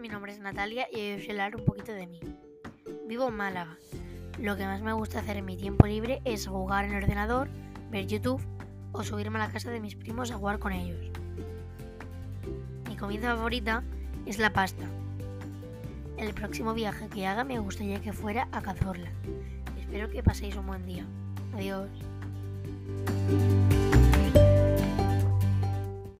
Mi nombre es Natalia y hoy os voy a hablar un poquito de mí. Vivo en Málaga. Lo que más me gusta hacer en mi tiempo libre es jugar en el ordenador, ver YouTube o subirme a la casa de mis primos a jugar con ellos. Mi comida favorita es la pasta. El próximo viaje que haga me gustaría que fuera a Cazorla. Espero que paséis un buen día. Adiós.